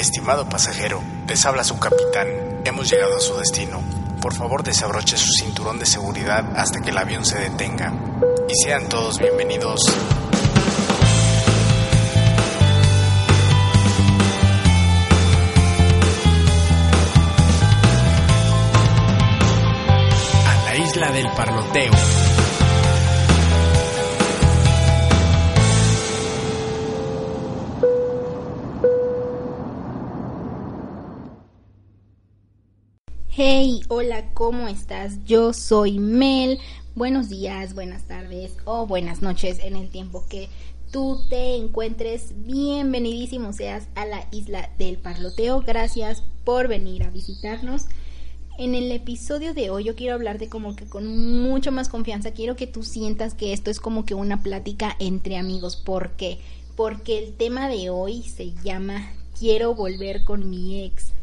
Estimado pasajero, les habla su capitán. Hemos llegado a su destino. Por favor desabroche su cinturón de seguridad hasta que el avión se detenga. Y sean todos bienvenidos a la isla del parloteo. Hey, hola, ¿cómo estás? Yo soy Mel. Buenos días, buenas tardes o buenas noches en el tiempo que tú te encuentres. Bienvenidísimo seas a la isla del parloteo. Gracias por venir a visitarnos. En el episodio de hoy yo quiero hablar de como que con mucho más confianza. Quiero que tú sientas que esto es como que una plática entre amigos. ¿Por qué? Porque el tema de hoy se llama Quiero volver con mi ex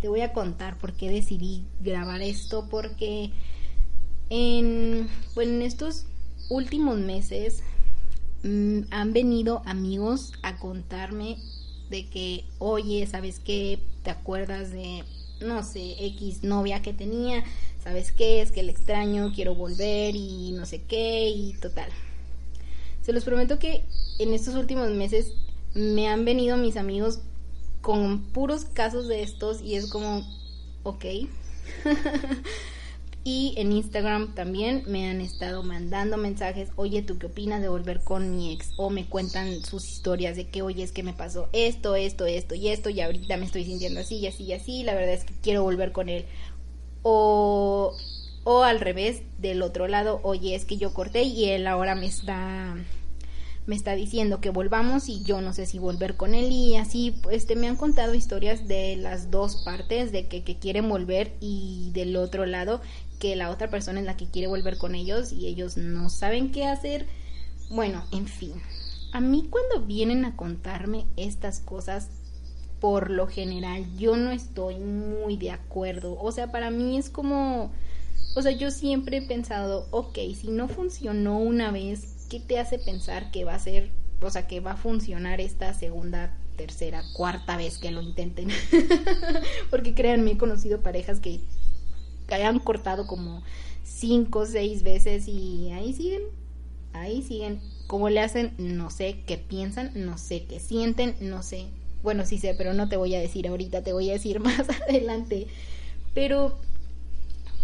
te voy a contar por qué decidí grabar esto, porque en, bueno, en estos últimos meses mmm, han venido amigos a contarme de que, oye, ¿sabes qué? ¿Te acuerdas de, no sé, X novia que tenía? ¿Sabes qué? Es que el extraño, quiero volver y no sé qué y total. Se los prometo que en estos últimos meses me han venido mis amigos con puros casos de estos y es como, ok. y en Instagram también me han estado mandando mensajes, oye, ¿tú qué opinas de volver con mi ex? O me cuentan sus historias de que, oye, es que me pasó esto, esto, esto y esto y ahorita me estoy sintiendo así y así y así, la verdad es que quiero volver con él. O, o al revés, del otro lado, oye, es que yo corté y él ahora me está me está diciendo que volvamos y yo no sé si volver con él y así este me han contado historias de las dos partes de que, que quieren volver y del otro lado que la otra persona es la que quiere volver con ellos y ellos no saben qué hacer. Bueno en fin. A mí cuando vienen a contarme estas cosas por lo general yo no estoy muy de acuerdo. O sea para mí es como o sea yo siempre he pensado ok si no funcionó una vez ¿qué te hace pensar que va a ser, o sea, que va a funcionar esta segunda, tercera, cuarta vez que lo intenten? Porque créanme, he conocido parejas que hayan cortado como cinco, seis veces y ahí siguen, ahí siguen. ¿Cómo le hacen? No sé qué piensan, no sé qué sienten, no sé. Bueno, sí sé, pero no te voy a decir ahorita, te voy a decir más adelante. Pero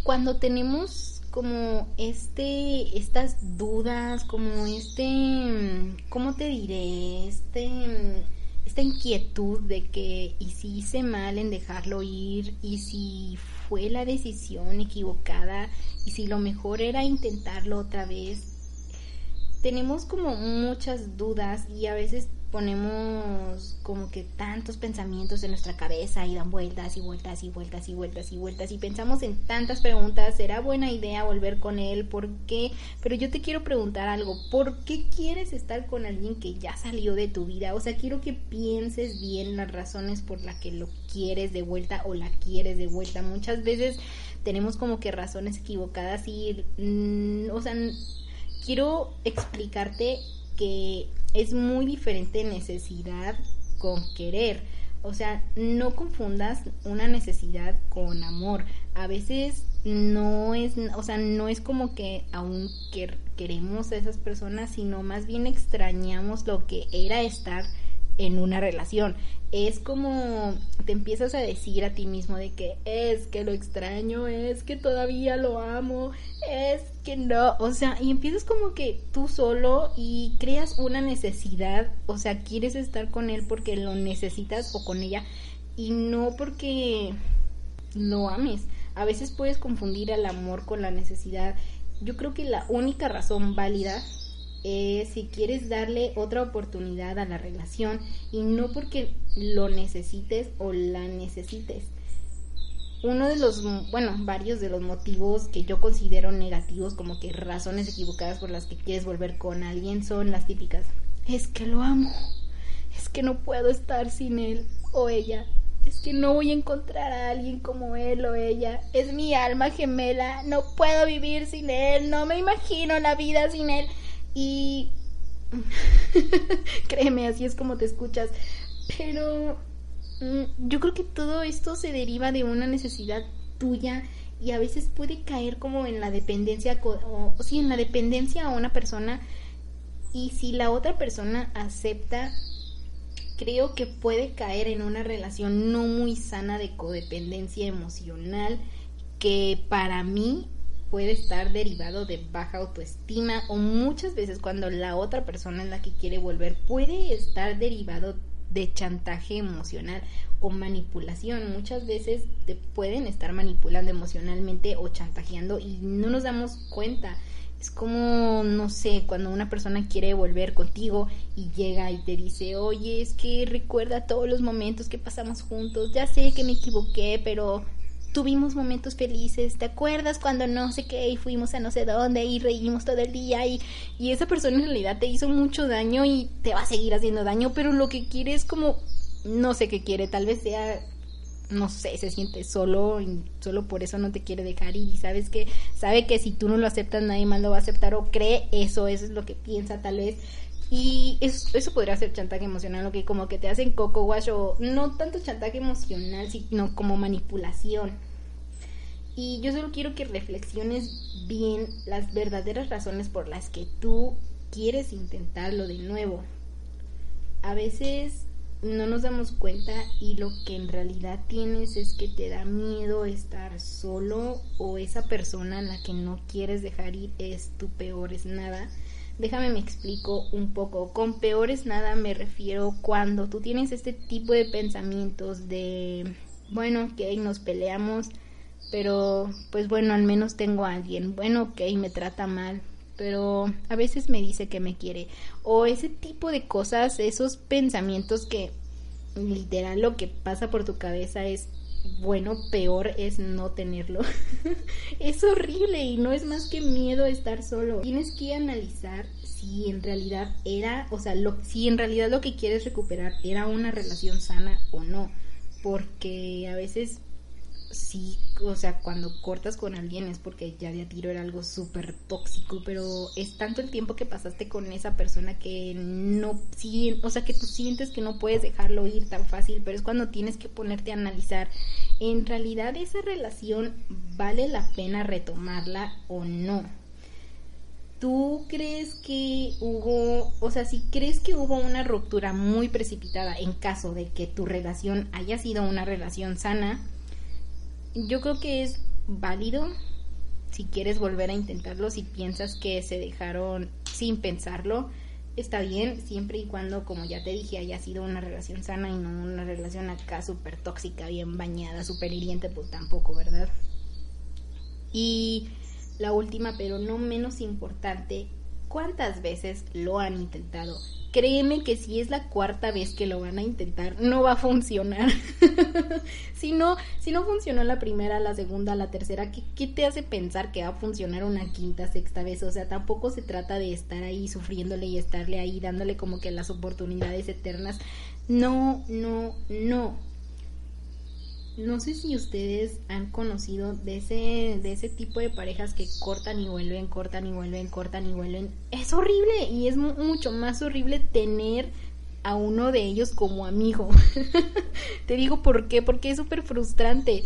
cuando tenemos como este, estas dudas, como este, ¿cómo te diré? Este, esta inquietud de que, ¿y si hice mal en dejarlo ir? ¿Y si fue la decisión equivocada? ¿Y si lo mejor era intentarlo otra vez? Tenemos como muchas dudas y a veces ponemos como que tantos pensamientos en nuestra cabeza y dan vueltas y vueltas y vueltas y vueltas y vueltas y pensamos en tantas preguntas, ¿será buena idea volver con él? ¿Por qué? Pero yo te quiero preguntar algo, ¿por qué quieres estar con alguien que ya salió de tu vida? O sea, quiero que pienses bien las razones por las que lo quieres de vuelta o la quieres de vuelta. Muchas veces tenemos como que razones equivocadas y, mm, o sea, quiero explicarte que es muy diferente necesidad con querer. O sea, no confundas una necesidad con amor. A veces no es, o sea, no es como que aún queremos a esas personas, sino más bien extrañamos lo que era estar en una relación. Es como te empiezas a decir a ti mismo de que es que lo extraño, es que todavía lo amo, es que no, o sea, y empiezas como que tú solo y creas una necesidad, o sea, quieres estar con él porque lo necesitas o con ella y no porque lo ames. A veces puedes confundir el amor con la necesidad. Yo creo que la única razón válida es si quieres darle otra oportunidad a la relación y no porque lo necesites o la necesites. Uno de los, bueno, varios de los motivos que yo considero negativos, como que razones equivocadas por las que quieres volver con alguien, son las típicas. Es que lo amo, es que no puedo estar sin él o ella, es que no voy a encontrar a alguien como él o ella. Es mi alma gemela. No puedo vivir sin él. No me imagino la vida sin él. Y créeme, así es como te escuchas. Pero Mm, yo creo que todo esto se deriva de una necesidad tuya y a veces puede caer como en la dependencia o, o sí en la dependencia a una persona y si la otra persona acepta creo que puede caer en una relación no muy sana de codependencia emocional que para mí puede estar derivado de baja autoestima o muchas veces cuando la otra persona en la que quiere volver puede estar derivado de chantaje emocional o manipulación. Muchas veces te pueden estar manipulando emocionalmente o chantajeando y no nos damos cuenta. Es como, no sé, cuando una persona quiere volver contigo y llega y te dice, oye, es que recuerda todos los momentos que pasamos juntos, ya sé que me equivoqué, pero tuvimos momentos felices, ¿te acuerdas cuando no sé qué y fuimos a no sé dónde y reímos todo el día y, y esa persona en realidad te hizo mucho daño y te va a seguir haciendo daño, pero lo que quiere es como, no sé qué quiere, tal vez sea no sé, se siente solo y solo por eso no te quiere dejar y sabes que sabe que si tú no lo aceptas nadie más lo va a aceptar o cree eso, eso es lo que piensa tal vez y eso, eso podría ser chantaje emocional, lo que como que te hacen coco wash o no tanto chantaje emocional, sino como manipulación. Y yo solo quiero que reflexiones bien las verdaderas razones por las que tú quieres intentarlo de nuevo. A veces no nos damos cuenta y lo que en realidad tienes es que te da miedo estar solo o esa persona a la que no quieres dejar ir es tu peor es nada Déjame me explico un poco. Con peores nada me refiero cuando tú tienes este tipo de pensamientos de, bueno, ok, nos peleamos, pero pues bueno, al menos tengo a alguien. Bueno, ok, me trata mal, pero a veces me dice que me quiere. O ese tipo de cosas, esos pensamientos que literal lo que pasa por tu cabeza es bueno, peor es no tenerlo. es horrible y no es más que miedo estar solo. Tienes que analizar si en realidad era, o sea, si en realidad lo que quieres recuperar era una relación sana o no. Porque a veces sí, o sea, cuando cortas con alguien es porque ya de a tiro era algo súper tóxico, pero es tanto el tiempo que pasaste con esa persona que no, o sea, que tú sientes que no puedes dejarlo ir tan fácil, pero es cuando tienes que ponerte a analizar, ¿en realidad esa relación vale la pena retomarla o no? ¿Tú crees que hubo, o sea, si crees que hubo una ruptura muy precipitada en caso de que tu relación haya sido una relación sana, yo creo que es válido si quieres volver a intentarlo, si piensas que se dejaron sin pensarlo, está bien, siempre y cuando, como ya te dije, haya sido una relación sana y no una relación acá súper tóxica, bien bañada, súper hiriente, pues tampoco, ¿verdad? Y la última, pero no menos importante, ¿cuántas veces lo han intentado? Créeme que si es la cuarta vez que lo van a intentar, no va a funcionar. si no, si no funcionó la primera, la segunda, la tercera, ¿qué, ¿qué, te hace pensar que va a funcionar una quinta, sexta vez? O sea, tampoco se trata de estar ahí sufriéndole y estarle ahí dándole como que las oportunidades eternas. No, no, no no sé si ustedes han conocido de ese, de ese tipo de parejas que cortan y vuelven, cortan y vuelven, cortan y vuelven. Es horrible y es mucho más horrible tener a uno de ellos como amigo. Te digo por qué, porque es súper frustrante.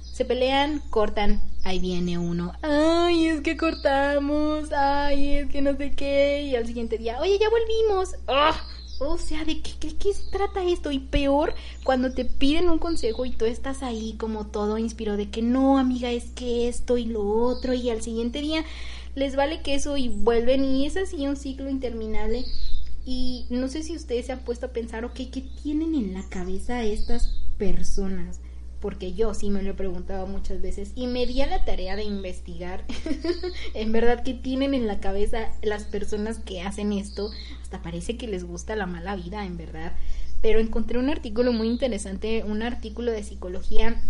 Se pelean, cortan, ahí viene uno. Ay, es que cortamos, ay, es que no sé qué. Y al siguiente día, oye, ya volvimos. ¡Ah! O sea, ¿de qué, qué, se trata esto? Y peor, cuando te piden un consejo y tú estás ahí como todo inspirado de que no, amiga, es que esto y lo otro, y al siguiente día les vale que eso y vuelven, y es así un ciclo interminable. Y no sé si ustedes se han puesto a pensar, ok, ¿qué tienen en la cabeza estas personas? Porque yo sí me lo he preguntado muchas veces y me di a la tarea de investigar en verdad qué tienen en la cabeza las personas que hacen esto, hasta parece que les gusta la mala vida, en verdad. Pero encontré un artículo muy interesante, un artículo de psicología.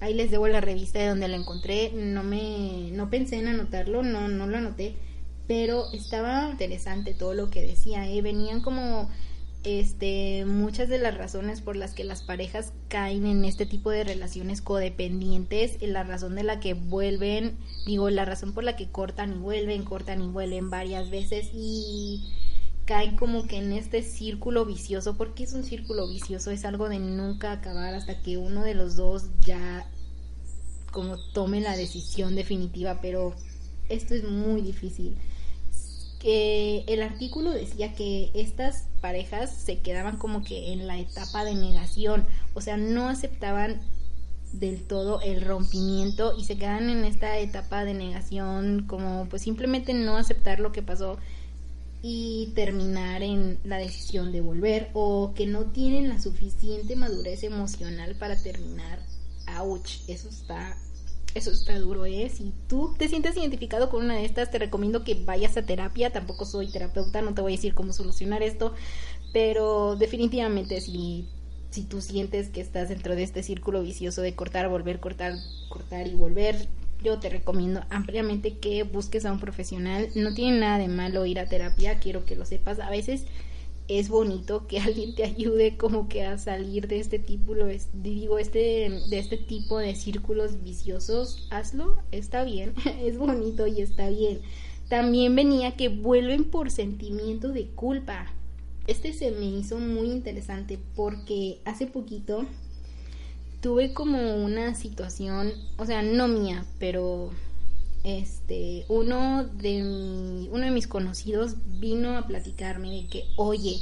Ahí les debo la revista de donde lo encontré. No me no pensé en anotarlo, no no lo anoté, pero estaba interesante todo lo que decía, ¿eh? venían como este, muchas de las razones por las que las parejas caen en este tipo de relaciones codependientes, la razón de la que vuelven, digo, la razón por la que cortan y vuelven, cortan y vuelven varias veces y, caen como que en este círculo vicioso, porque es un círculo vicioso, es algo de nunca acabar hasta que uno de los dos ya como tome la decisión definitiva, pero esto es muy difícil. El artículo decía que estas parejas se quedaban como que en la etapa de negación, o sea, no aceptaban del todo el rompimiento y se quedan en esta etapa de negación como pues simplemente no aceptar lo que pasó y terminar en la decisión de volver o que no tienen la suficiente madurez emocional para terminar. Ouch, eso está eso está duro, ¿eh? Si tú te sientes identificado con una de estas, te recomiendo que vayas a terapia. Tampoco soy terapeuta, no te voy a decir cómo solucionar esto, pero definitivamente si, si tú sientes que estás dentro de este círculo vicioso de cortar, volver, cortar, cortar y volver, yo te recomiendo ampliamente que busques a un profesional. No tiene nada de malo ir a terapia, quiero que lo sepas. A veces es bonito que alguien te ayude como que a salir de este tipo, digo, este, de este tipo de círculos viciosos, hazlo, está bien, es bonito y está bien. También venía que vuelven por sentimiento de culpa. Este se me hizo muy interesante porque hace poquito tuve como una situación, o sea, no mía, pero este, uno de, uno de mis conocidos vino a platicarme de que, oye,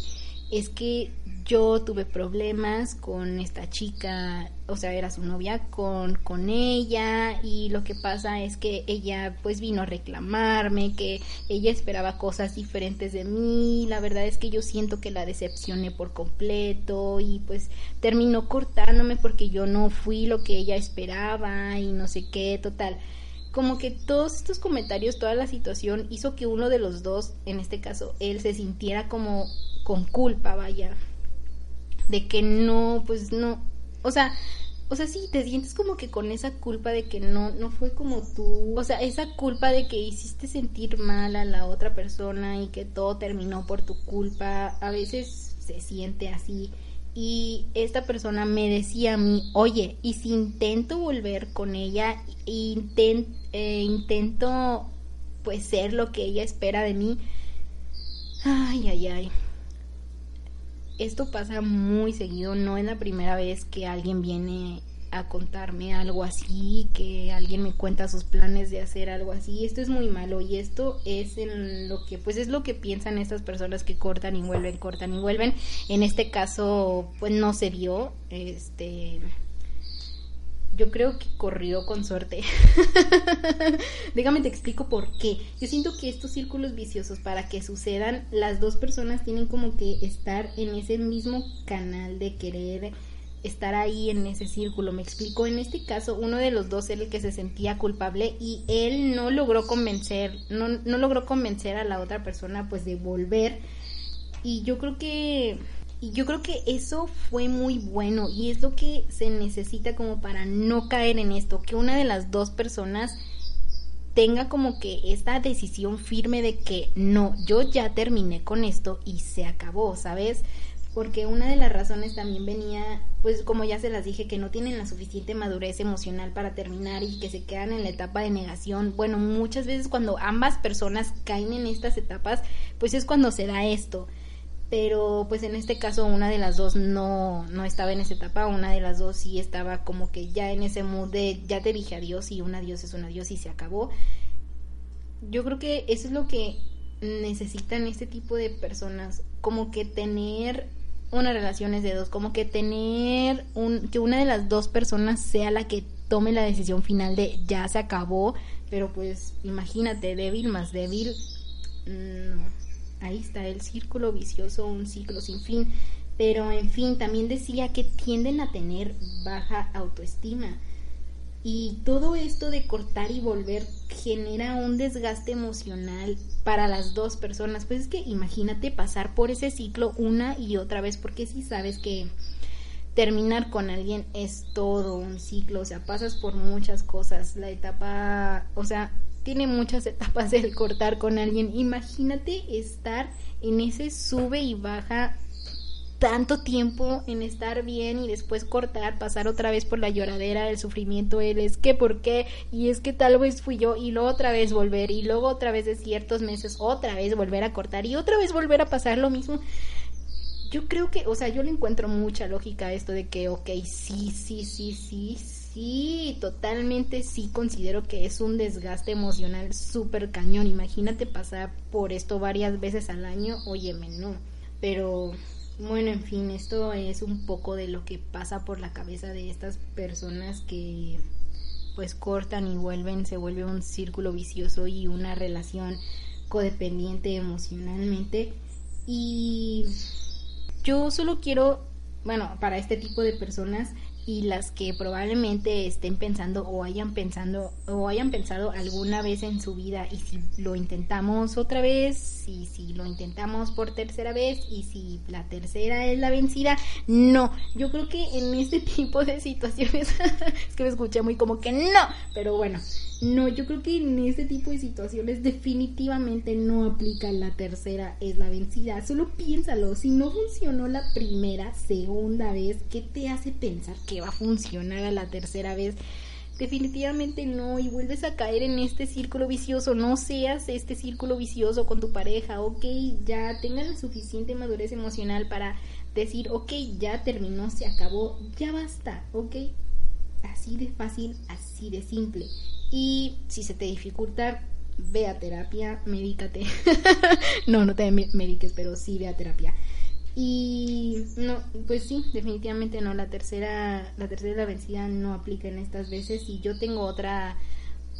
es que yo tuve problemas con esta chica, o sea, era su novia, con, con ella y lo que pasa es que ella pues vino a reclamarme, que ella esperaba cosas diferentes de mí, la verdad es que yo siento que la decepcioné por completo y pues terminó cortándome porque yo no fui lo que ella esperaba y no sé qué, total como que todos estos comentarios, toda la situación hizo que uno de los dos, en este caso él, se sintiera como con culpa, vaya, de que no, pues no, o sea, o sea, sí, te sientes como que con esa culpa de que no, no fue como tú, o sea, esa culpa de que hiciste sentir mal a la otra persona y que todo terminó por tu culpa, a veces se siente así y esta persona me decía a mí, oye, y si intento volver con ella, intent, eh, intento pues ser lo que ella espera de mí, ay, ay, ay. Esto pasa muy seguido, no es la primera vez que alguien viene a contarme algo así, que alguien me cuenta sus planes de hacer algo así. Esto es muy malo y esto es en lo que pues es lo que piensan estas personas que cortan y vuelven, cortan y vuelven. En este caso pues no se dio, este yo creo que corrió con suerte. Déjame te explico por qué. Yo siento que estos círculos viciosos para que sucedan, las dos personas tienen como que estar en ese mismo canal de querer estar ahí en ese círculo. Me explico, en este caso uno de los dos era el que se sentía culpable y él no logró convencer, no, no logró convencer a la otra persona pues de volver. Y yo creo que y yo creo que eso fue muy bueno y es lo que se necesita como para no caer en esto, que una de las dos personas tenga como que esta decisión firme de que no, yo ya terminé con esto y se acabó, ¿sabes? Porque una de las razones también venía, pues como ya se las dije, que no tienen la suficiente madurez emocional para terminar y que se quedan en la etapa de negación. Bueno, muchas veces cuando ambas personas caen en estas etapas, pues es cuando se da esto. Pero pues en este caso una de las dos no, no estaba en esa etapa, una de las dos sí estaba como que ya en ese mood de ya te dije adiós y un adiós es un adiós y se acabó. Yo creo que eso es lo que necesitan este tipo de personas, como que tener una relación es de dos, como que tener un, que una de las dos personas sea la que tome la decisión final de ya se acabó, pero pues imagínate, débil más débil, no, ahí está el círculo vicioso, un ciclo sin fin, pero en fin, también decía que tienden a tener baja autoestima y todo esto de cortar y volver genera un desgaste emocional para las dos personas. Pues es que imagínate pasar por ese ciclo una y otra vez, porque si sabes que terminar con alguien es todo un ciclo, o sea, pasas por muchas cosas. La etapa, o sea, tiene muchas etapas el cortar con alguien. Imagínate estar en ese sube y baja tanto tiempo en estar bien y después cortar, pasar otra vez por la lloradera, el sufrimiento, él es que por qué, y es que tal vez fui yo, y luego otra vez volver, y luego otra vez de ciertos meses, otra vez volver a cortar, y otra vez volver a pasar lo mismo. Yo creo que, o sea, yo le encuentro mucha lógica a esto de que, ok, sí, sí, sí, sí, sí, totalmente sí considero que es un desgaste emocional súper cañón. Imagínate pasar por esto varias veces al año, óyeme, no. Pero bueno, en fin, esto es un poco de lo que pasa por la cabeza de estas personas que pues cortan y vuelven, se vuelve un círculo vicioso y una relación codependiente emocionalmente. Y yo solo quiero, bueno, para este tipo de personas y las que probablemente estén pensando o hayan pensando o hayan pensado alguna vez en su vida y si lo intentamos otra vez y si lo intentamos por tercera vez y si la tercera es la vencida no. Yo creo que en este tipo de situaciones es que me escuché muy como que no pero bueno no, yo creo que en este tipo de situaciones definitivamente no aplica la tercera es la vencida. Solo piénsalo, si no funcionó la primera, segunda vez, ¿qué te hace pensar que va a funcionar a la tercera vez? Definitivamente no, y vuelves a caer en este círculo vicioso. No seas este círculo vicioso con tu pareja, ok, ya tengan la suficiente madurez emocional para decir, ok, ya terminó, se acabó, ya basta, ok. Así de fácil, así de simple. Y si se te dificulta, ve a terapia, medícate. no, no te mediques, pero sí ve a terapia. Y no, pues sí, definitivamente no. La tercera, la tercera la vencida no aplica en estas veces. Y yo tengo otra,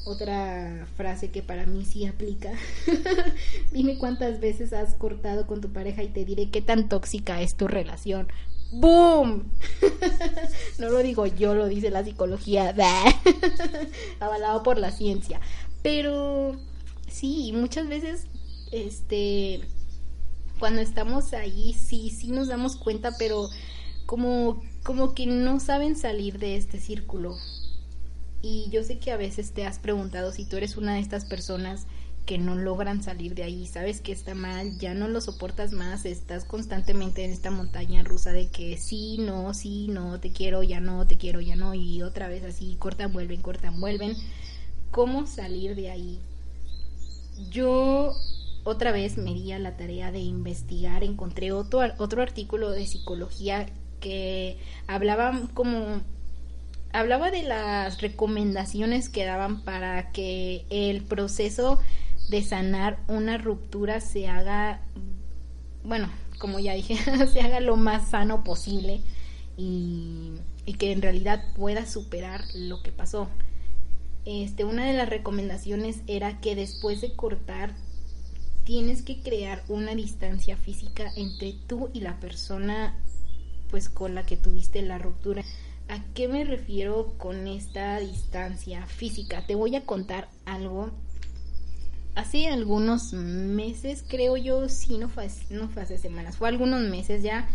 otra frase que para mí sí aplica. Dime cuántas veces has cortado con tu pareja y te diré qué tan tóxica es tu relación. ¡Boom! no lo digo yo, lo dice la psicología, avalado por la ciencia. Pero sí, muchas veces, este, cuando estamos ahí, sí, sí nos damos cuenta, pero como, como que no saben salir de este círculo. Y yo sé que a veces te has preguntado si tú eres una de estas personas que no logran salir de ahí, sabes que está mal, ya no lo soportas más, estás constantemente en esta montaña rusa de que sí, no, sí, no, te quiero, ya no, te quiero, ya no, y otra vez así, cortan, vuelven, cortan, vuelven. ¿Cómo salir de ahí? Yo otra vez me di a la tarea de investigar, encontré otro, otro artículo de psicología que hablaba como hablaba de las recomendaciones que daban para que el proceso de sanar una ruptura se haga, bueno, como ya dije, se haga lo más sano posible y, que en realidad pueda superar lo que pasó. Este, una de las recomendaciones era que después de cortar tienes que crear una distancia física entre tú y la persona pues con la que tuviste la ruptura. ¿A qué me refiero con esta distancia física? Te voy a contar algo hace algunos meses, creo yo, sí, no fue, no fue hace semanas, fue algunos meses ya,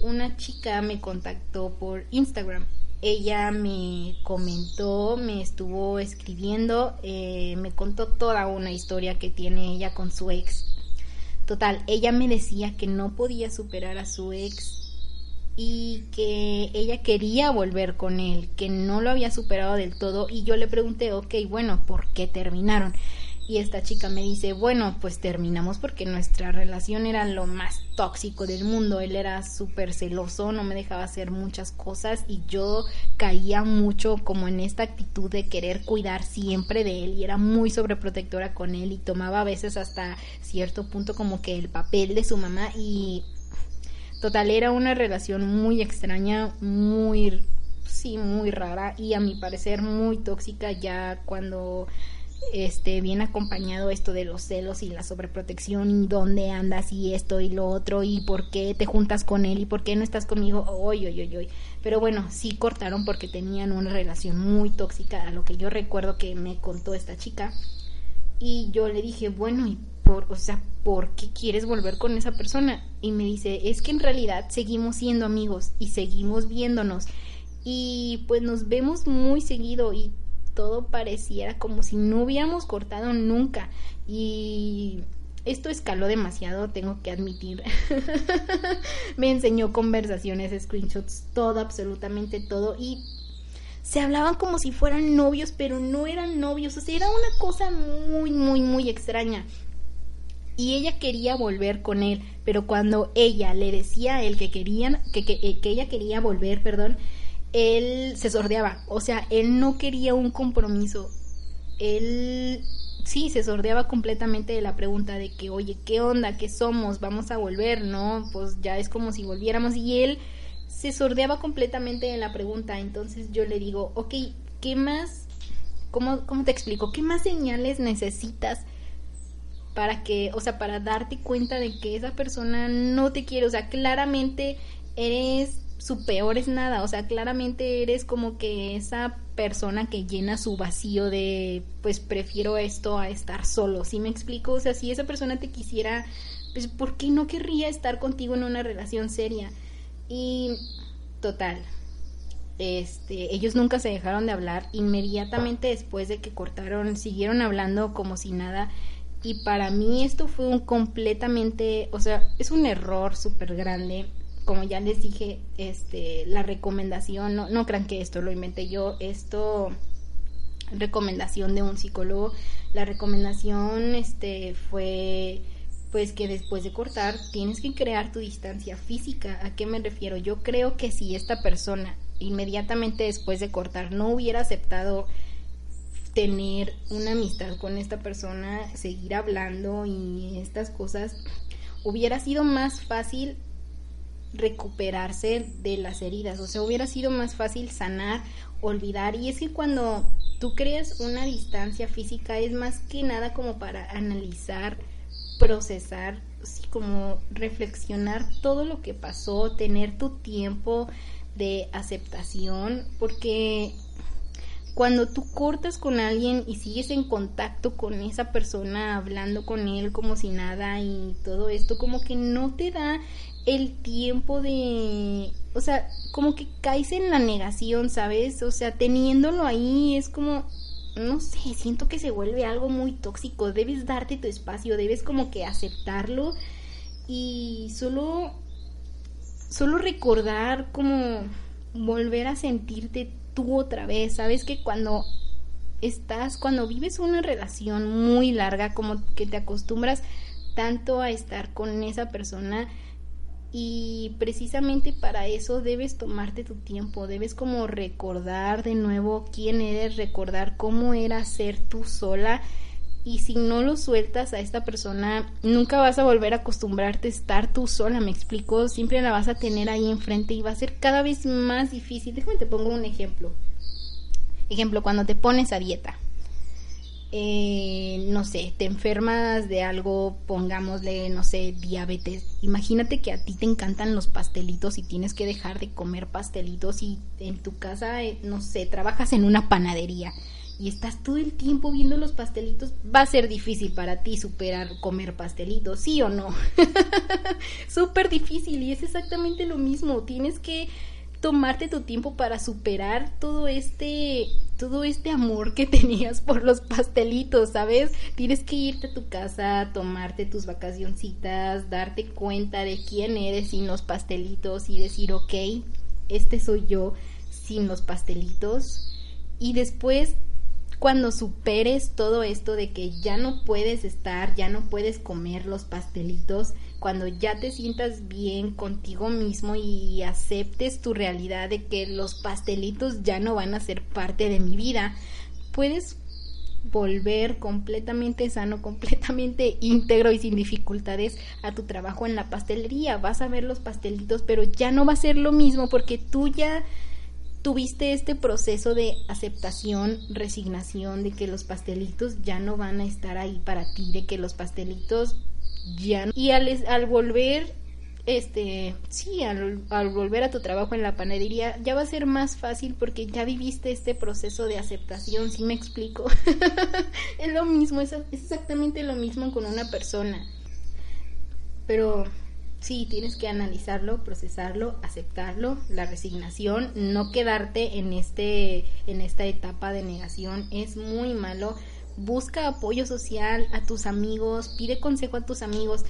una chica me contactó por Instagram. Ella me comentó, me estuvo escribiendo, eh, me contó toda una historia que tiene ella con su ex. Total, ella me decía que no podía superar a su ex y que ella quería volver con él, que no lo había superado del todo y yo le pregunté, ok, bueno, ¿por qué terminaron? Y esta chica me dice, bueno, pues terminamos porque nuestra relación era lo más tóxico del mundo. Él era súper celoso, no me dejaba hacer muchas cosas y yo caía mucho como en esta actitud de querer cuidar siempre de él y era muy sobreprotectora con él y tomaba a veces hasta cierto punto como que el papel de su mamá y total era una relación muy extraña, muy sí, muy rara y a mi parecer muy tóxica ya cuando este, bien acompañado esto de los celos y la sobreprotección y dónde andas y esto y lo otro y por qué te juntas con él y por qué no estás conmigo, oy, oy, oy, oy. Pero bueno, sí cortaron porque tenían una relación muy tóxica, a lo que yo recuerdo que me contó esta chica. Y yo le dije, bueno, y por, o sea, ¿por qué quieres volver con esa persona? Y me dice, es que en realidad seguimos siendo amigos y seguimos viéndonos. Y pues nos vemos muy seguido y todo pareciera como si no hubiéramos cortado nunca. Y esto escaló demasiado, tengo que admitir. me enseñó conversaciones, screenshots, todo, absolutamente todo. Y se hablaban como si fueran novios, pero no eran novios. O sea, era una cosa muy, muy, muy extraña. Y ella quería volver con él, pero cuando ella le decía a él que querían, que, que, que ella quería volver, perdón, él se sordeaba. O sea, él no quería un compromiso. Él sí, se sordeaba completamente de la pregunta de que, oye, ¿qué onda? ¿Qué somos? ¿Vamos a volver? ¿No? Pues ya es como si volviéramos. Y él se sordeaba completamente de la pregunta. Entonces yo le digo, ok, ¿qué más? ¿Cómo, cómo te explico? ¿Qué más señales necesitas para que, o sea, para darte cuenta de que esa persona no te quiere? O sea, claramente eres su peor es nada, o sea, claramente eres como que esa persona que llena su vacío de, pues prefiero esto a estar solo, ¿sí me explico? O sea, si esa persona te quisiera, pues ¿por qué no querría estar contigo en una relación seria? Y total, este, ellos nunca se dejaron de hablar, inmediatamente después de que cortaron, siguieron hablando como si nada. Y para mí esto fue un completamente, o sea, es un error súper grande como ya les dije, este, la recomendación, no, no crean que esto lo inventé yo, esto recomendación de un psicólogo, la recomendación este fue pues que después de cortar tienes que crear tu distancia física. ¿A qué me refiero? Yo creo que si esta persona inmediatamente después de cortar no hubiera aceptado tener una amistad con esta persona, seguir hablando y estas cosas, hubiera sido más fácil recuperarse de las heridas, o sea, hubiera sido más fácil sanar, olvidar, y es que cuando tú creas una distancia física es más que nada como para analizar, procesar, como reflexionar todo lo que pasó, tener tu tiempo de aceptación, porque cuando tú cortas con alguien y sigues en contacto con esa persona, hablando con él como si nada y todo esto, como que no te da el tiempo de, o sea, como que caes en la negación, ¿sabes? O sea, teniéndolo ahí es como, no sé, siento que se vuelve algo muy tóxico, debes darte tu espacio, debes como que aceptarlo y solo, solo recordar como volver a sentirte tú otra vez, ¿sabes? Que cuando estás, cuando vives una relación muy larga, como que te acostumbras tanto a estar con esa persona, y precisamente para eso debes tomarte tu tiempo, debes como recordar de nuevo quién eres, recordar cómo era ser tú sola y si no lo sueltas a esta persona, nunca vas a volver a acostumbrarte a estar tú sola, me explico, siempre la vas a tener ahí enfrente y va a ser cada vez más difícil. Déjame te pongo un ejemplo. Ejemplo, cuando te pones a dieta eh, no sé, te enfermas de algo, pongámosle, no sé, diabetes. Imagínate que a ti te encantan los pastelitos y tienes que dejar de comer pastelitos y en tu casa, eh, no sé, trabajas en una panadería y estás todo el tiempo viendo los pastelitos, va a ser difícil para ti superar comer pastelitos, ¿sí o no? Súper difícil y es exactamente lo mismo, tienes que tomarte tu tiempo para superar todo este todo este amor que tenías por los pastelitos, ¿sabes? Tienes que irte a tu casa, tomarte tus vacacioncitas, darte cuenta de quién eres sin los pastelitos y decir, ok, este soy yo sin los pastelitos. Y después, cuando superes todo esto de que ya no puedes estar, ya no puedes comer los pastelitos, cuando ya te sientas bien contigo mismo y aceptes tu realidad de que los pastelitos ya no van a ser parte de mi vida, puedes volver completamente sano, completamente íntegro y sin dificultades a tu trabajo en la pastelería. Vas a ver los pastelitos, pero ya no va a ser lo mismo porque tú ya tuviste este proceso de aceptación, resignación de que los pastelitos ya no van a estar ahí para ti, de que los pastelitos ya y al, al volver este sí al, volver a tu trabajo en la panadería ya va a ser más fácil porque ya viviste este proceso de aceptación si me explico es lo mismo es exactamente lo mismo con una persona. Pero sí tienes que analizarlo procesarlo aceptarlo la resignación no quedarte en este en esta etapa de negación es muy malo busca apoyo social a tus amigos, pide consejo a tus amigos,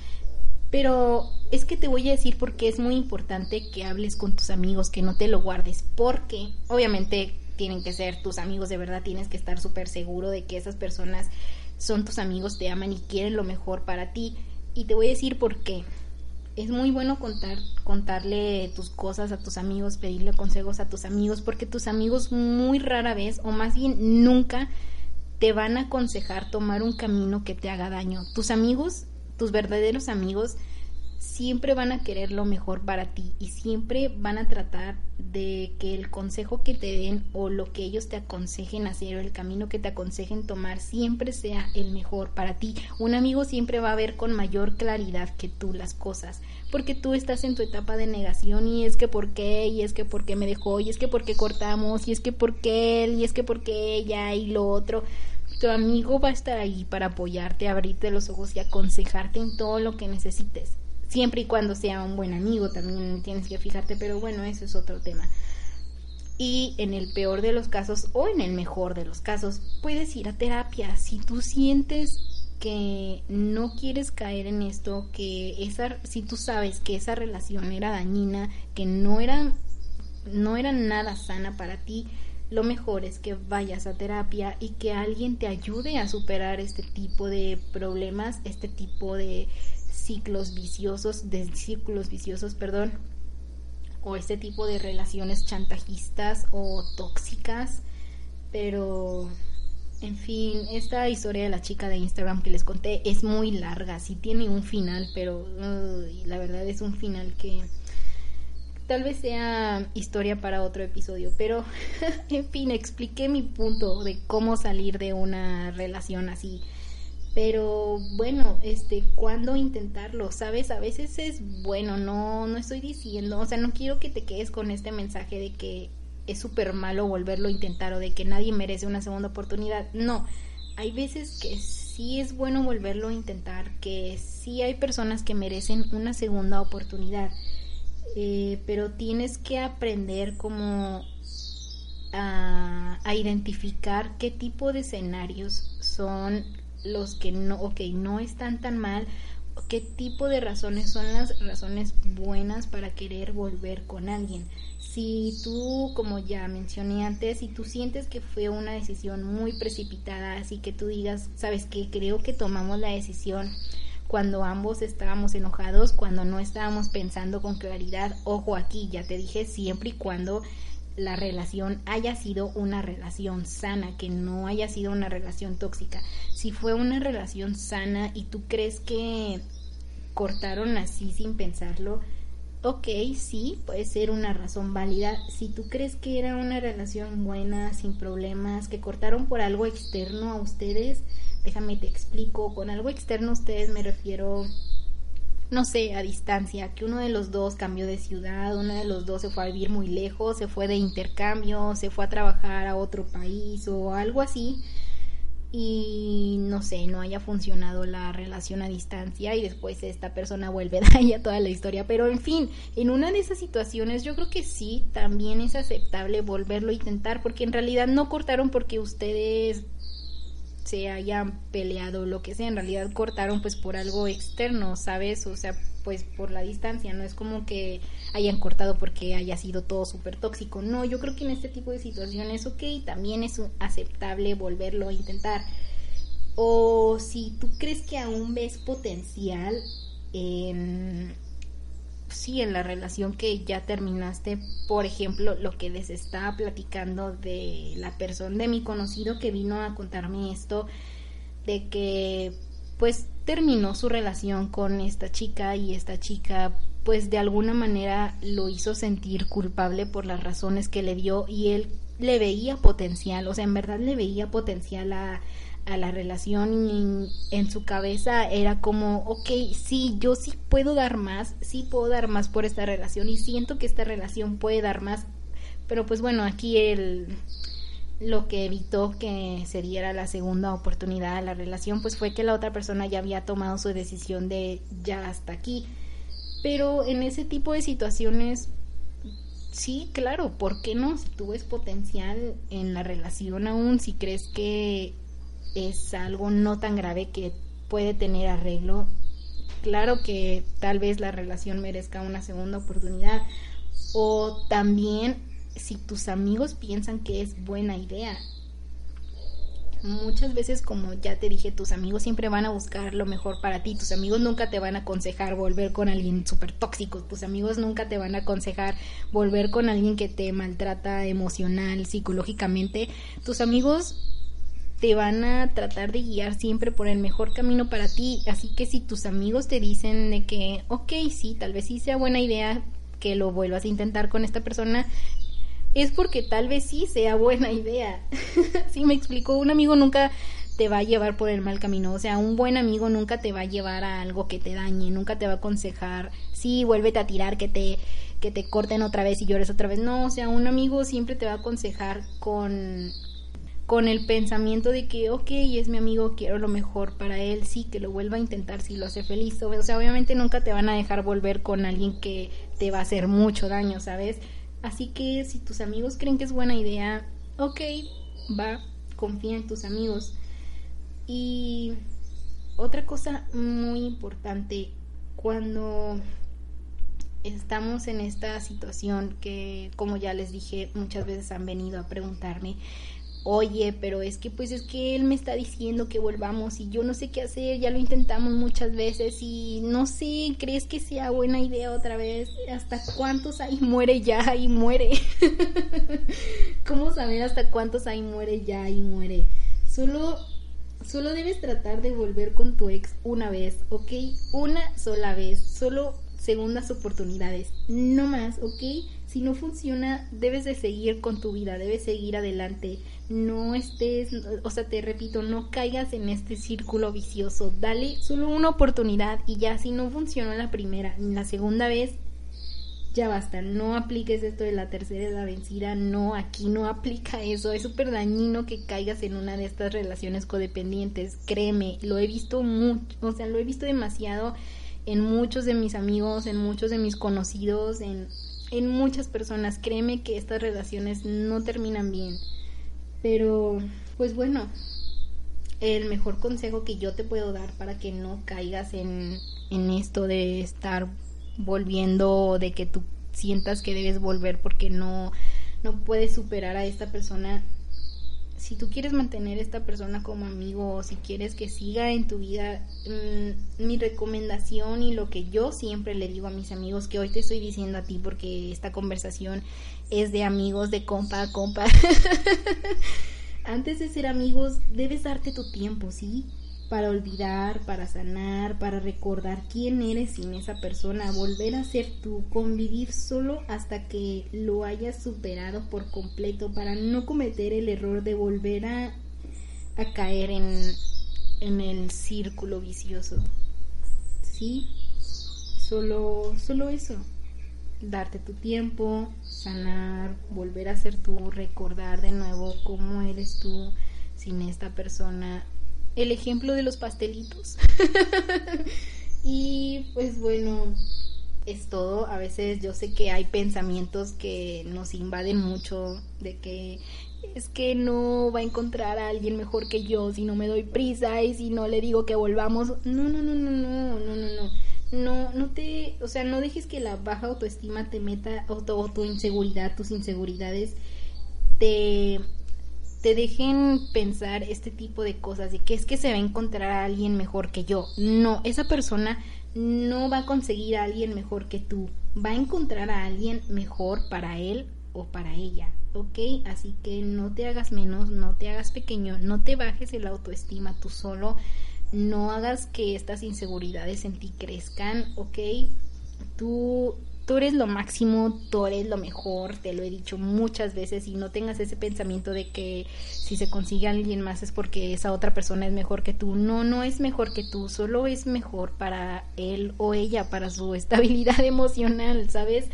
pero es que te voy a decir porque es muy importante que hables con tus amigos, que no te lo guardes, porque obviamente tienen que ser tus amigos de verdad, tienes que estar súper seguro de que esas personas son tus amigos, te aman y quieren lo mejor para ti. Y te voy a decir por qué. Es muy bueno contar, contarle tus cosas a tus amigos, pedirle consejos a tus amigos, porque tus amigos muy rara vez, o más bien nunca, te van a aconsejar tomar un camino que te haga daño. Tus amigos, tus verdaderos amigos, siempre van a querer lo mejor para ti y siempre van a tratar de que el consejo que te den o lo que ellos te aconsejen hacer o el camino que te aconsejen tomar siempre sea el mejor para ti. Un amigo siempre va a ver con mayor claridad que tú las cosas, porque tú estás en tu etapa de negación y es que por qué, y es que por qué me dejó, y es que por qué cortamos, y es que por qué él, y es que por qué ella y lo otro. Tu amigo va a estar ahí para apoyarte, abrirte los ojos y aconsejarte en todo lo que necesites siempre y cuando sea un buen amigo, también tienes que fijarte, pero bueno, eso es otro tema. Y en el peor de los casos o en el mejor de los casos, puedes ir a terapia. Si tú sientes que no quieres caer en esto, que esa, si tú sabes que esa relación era dañina, que no era, no era nada sana para ti, lo mejor es que vayas a terapia y que alguien te ayude a superar este tipo de problemas, este tipo de ciclos viciosos, de círculos viciosos, perdón, o este tipo de relaciones chantajistas o tóxicas, pero en fin, esta historia de la chica de Instagram que les conté es muy larga, sí tiene un final, pero la verdad es un final que tal vez sea historia para otro episodio, pero en fin, expliqué mi punto de cómo salir de una relación así pero bueno, este, ¿cuándo intentarlo? ¿Sabes? A veces es bueno, no, no estoy diciendo, o sea, no quiero que te quedes con este mensaje de que es súper malo volverlo a intentar o de que nadie merece una segunda oportunidad. No, hay veces que sí es bueno volverlo a intentar, que sí hay personas que merecen una segunda oportunidad, eh, pero tienes que aprender como a, a identificar qué tipo de escenarios son los que no, ok, no están tan mal, qué tipo de razones son las razones buenas para querer volver con alguien. Si tú, como ya mencioné antes, si tú sientes que fue una decisión muy precipitada, así que tú digas, sabes que creo que tomamos la decisión cuando ambos estábamos enojados, cuando no estábamos pensando con claridad, ojo aquí, ya te dije, siempre y cuando la relación haya sido una relación sana, que no haya sido una relación tóxica. Si fue una relación sana y tú crees que cortaron así sin pensarlo, ok, sí, puede ser una razón válida. Si tú crees que era una relación buena, sin problemas, que cortaron por algo externo a ustedes, déjame te explico. Con algo externo a ustedes me refiero no sé, a distancia, que uno de los dos cambió de ciudad, uno de los dos se fue a vivir muy lejos, se fue de intercambio, se fue a trabajar a otro país o algo así y no sé, no haya funcionado la relación a distancia y después esta persona vuelve a toda la historia, pero en fin, en una de esas situaciones yo creo que sí, también es aceptable volverlo a intentar porque en realidad no cortaron porque ustedes se hayan peleado, lo que sea, en realidad cortaron pues por algo externo, ¿sabes? O sea, pues por la distancia, no es como que hayan cortado porque haya sido todo súper tóxico, no, yo creo que en este tipo de situaciones, ok, también es aceptable volverlo a intentar. O si tú crees que aún ves potencial en sí, en la relación que ya terminaste, por ejemplo, lo que les estaba platicando de la persona, de mi conocido que vino a contarme esto, de que pues terminó su relación con esta chica y esta chica pues de alguna manera lo hizo sentir culpable por las razones que le dio y él le veía potencial, o sea, en verdad le veía potencial a, a la relación y en, su cabeza era como, ok, sí, yo sí puedo dar más, sí puedo dar más por esta relación y siento que esta relación puede dar más, pero pues bueno, aquí el lo que evitó que se diera la segunda oportunidad a la relación pues fue que la otra persona ya había tomado su decisión de ya hasta aquí. Pero en ese tipo de situaciones sí, claro, ¿por qué no? Si tú ves potencial en la relación aún, si crees que es algo no tan grave que puede tener arreglo. Claro que tal vez la relación merezca una segunda oportunidad. O también si tus amigos piensan que es buena idea muchas veces, como ya te dije, tus amigos siempre van a buscar lo mejor para ti. Tus amigos nunca te van a aconsejar volver con alguien súper tóxico. Tus amigos nunca te van a aconsejar volver con alguien que te maltrata emocional, psicológicamente. Tus amigos te van a tratar de guiar siempre por el mejor camino para ti. Así que si tus amigos te dicen de que, ok, sí, tal vez sí sea buena idea que lo vuelvas a intentar con esta persona, es porque tal vez sí sea buena idea. sí, me explicó, un amigo nunca te va a llevar por el mal camino, o sea, un buen amigo nunca te va a llevar a algo que te dañe, nunca te va a aconsejar, sí, vuélvete a tirar, que te que te corten otra vez y llores otra vez. No, o sea, un amigo siempre te va a aconsejar con con el pensamiento de que, ok, es mi amigo, quiero lo mejor para él, sí, que lo vuelva a intentar, si lo hace feliz. O sea, obviamente nunca te van a dejar volver con alguien que te va a hacer mucho daño, ¿sabes? Así que si tus amigos creen que es buena idea, ok, va, confía en tus amigos. Y otra cosa muy importante, cuando estamos en esta situación que, como ya les dije, muchas veces han venido a preguntarme, oye, pero es que pues es que él me está diciendo que volvamos y yo no sé qué hacer, ya lo intentamos muchas veces y no sé, ¿crees que sea buena idea otra vez? ¿Hasta cuántos ahí muere ya y muere? ¿Cómo saber hasta cuántos ahí muere ya y muere? Solo solo debes tratar de volver con tu ex una vez, ¿ok? Una sola vez, solo segundas oportunidades, no más, ¿ok? Si no funciona, debes de seguir con tu vida, debes seguir adelante no estés, o sea, te repito, no caigas en este círculo vicioso. Dale solo una oportunidad y ya si no funcionó la primera, la segunda vez, ya basta. No apliques esto de la tercera es la vencida. No, aquí no aplica eso. Es súper dañino que caigas en una de estas relaciones codependientes. Créeme, lo he visto mucho, o sea, lo he visto demasiado en muchos de mis amigos, en muchos de mis conocidos, en, en muchas personas. Créeme que estas relaciones no terminan bien. Pero, pues bueno, el mejor consejo que yo te puedo dar para que no caigas en, en esto de estar volviendo, de que tú sientas que debes volver porque no, no puedes superar a esta persona. Si tú quieres mantener a esta persona como amigo o si quieres que siga en tu vida, mm, mi recomendación y lo que yo siempre le digo a mis amigos, que hoy te estoy diciendo a ti porque esta conversación es de amigos, de compa a compa. Antes de ser amigos, debes darte tu tiempo, ¿sí? Para olvidar, para sanar, para recordar quién eres sin esa persona, volver a ser tú, convivir solo hasta que lo hayas superado por completo, para no cometer el error de volver a, a caer en, en el círculo vicioso. ¿Sí? Solo, solo eso darte tu tiempo, sanar, volver a ser tú, recordar de nuevo cómo eres tú sin esta persona. El ejemplo de los pastelitos. y pues bueno, es todo. A veces yo sé que hay pensamientos que nos invaden mucho de que es que no va a encontrar a alguien mejor que yo si no me doy prisa y si no le digo que volvamos. No, no, no, no, no, no, no, no no, no te, o sea, no dejes que la baja autoestima te meta, o, tu inseguridad, tus inseguridades, te, te dejen pensar este tipo de cosas, de que es que se va a encontrar a alguien mejor que yo. No, esa persona no va a conseguir a alguien mejor que tú, va a encontrar a alguien mejor para él o para ella, ¿ok? Así que no te hagas menos, no te hagas pequeño, no te bajes el autoestima tú solo no hagas que estas inseguridades en ti crezcan, ¿ok? Tú, tú eres lo máximo, tú eres lo mejor, te lo he dicho muchas veces y no tengas ese pensamiento de que si se consigue alguien más es porque esa otra persona es mejor que tú. No, no es mejor que tú, solo es mejor para él o ella, para su estabilidad emocional, ¿sabes?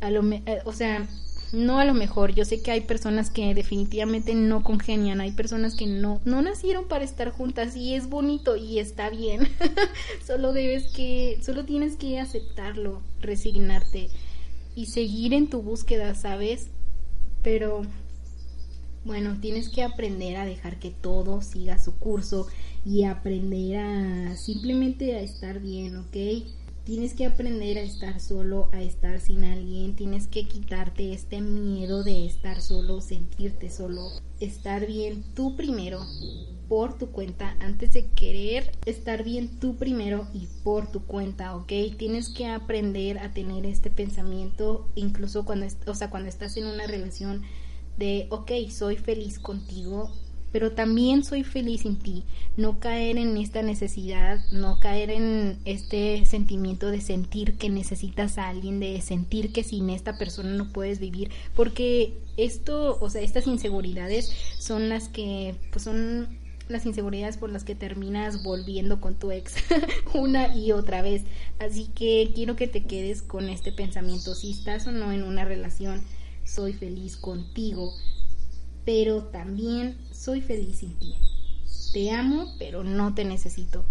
A lo eh, o sea, no a lo mejor, yo sé que hay personas que definitivamente no congenian, hay personas que no, no nacieron para estar juntas y es bonito y está bien. solo debes que, solo tienes que aceptarlo, resignarte y seguir en tu búsqueda, ¿sabes? Pero Bueno, tienes que aprender a dejar que todo siga su curso y aprender a simplemente a estar bien, ¿ok? Tienes que aprender a estar solo, a estar sin alguien, tienes que quitarte este miedo de estar solo, sentirte solo, estar bien tú primero por tu cuenta antes de querer estar bien tú primero y por tu cuenta, ¿ok? Tienes que aprender a tener este pensamiento incluso cuando, o sea, cuando estás en una relación de, ok, soy feliz contigo, pero también soy feliz en ti. No caer en esta necesidad, no caer en este sentimiento de sentir que necesitas a alguien, de sentir que sin esta persona no puedes vivir, porque esto, o sea, estas inseguridades son las que, pues son las inseguridades por las que terminas volviendo con tu ex una y otra vez. Así que quiero que te quedes con este pensamiento, si estás o no en una relación, soy feliz contigo, pero también soy feliz sin ti. Te amo, pero no te necesito.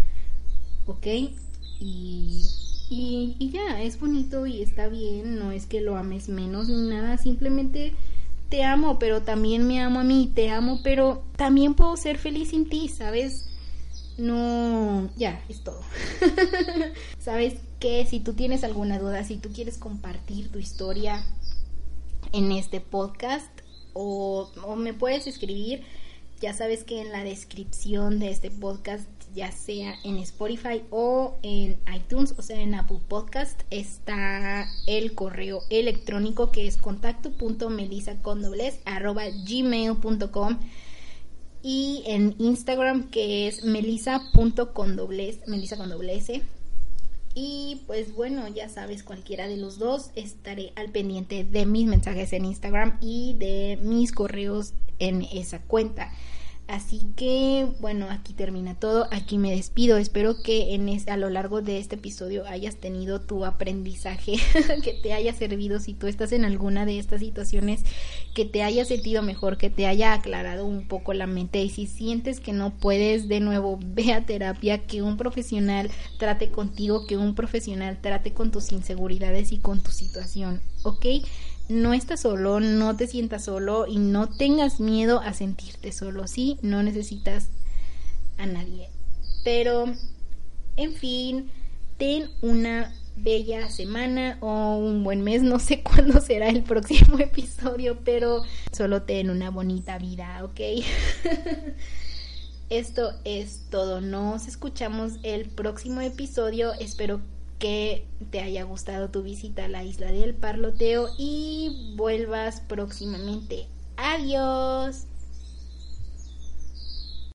¿Ok? Y, y, ya, es bonito y está bien, no es que lo ames menos ni nada, simplemente te amo, pero también me amo a mí, te amo, pero también puedo ser feliz sin ti, ¿sabes? No, ya, es todo. ¿Sabes qué? Si tú tienes alguna duda, si tú quieres compartir tu historia en este podcast o me puedes escribir ya sabes que en la descripción de este podcast, ya sea en Spotify o en iTunes, o sea, en Apple Podcast, está el correo electrónico que es contacto.melisacondobles.gmail.com y en Instagram que es melisa.condobles, melisa con. Y pues bueno, ya sabes, cualquiera de los dos estaré al pendiente de mis mensajes en Instagram y de mis correos en esa cuenta. Así que bueno, aquí termina todo, aquí me despido. Espero que en a lo largo de este episodio hayas tenido tu aprendizaje, que te haya servido si tú estás en alguna de estas situaciones, que te haya sentido mejor, que te haya aclarado un poco la mente y si sientes que no puedes, de nuevo, ve a terapia, que un profesional trate contigo, que un profesional trate con tus inseguridades y con tu situación, ¿ok? No estás solo, no te sientas solo y no tengas miedo a sentirte solo, ¿sí? No necesitas a nadie. Pero, en fin, ten una bella semana o un buen mes, no sé cuándo será el próximo episodio, pero solo ten una bonita vida, ¿ok? Esto es todo, nos escuchamos el próximo episodio, espero que te haya gustado tu visita a la isla del Parloteo y vuelvas próximamente. Adiós.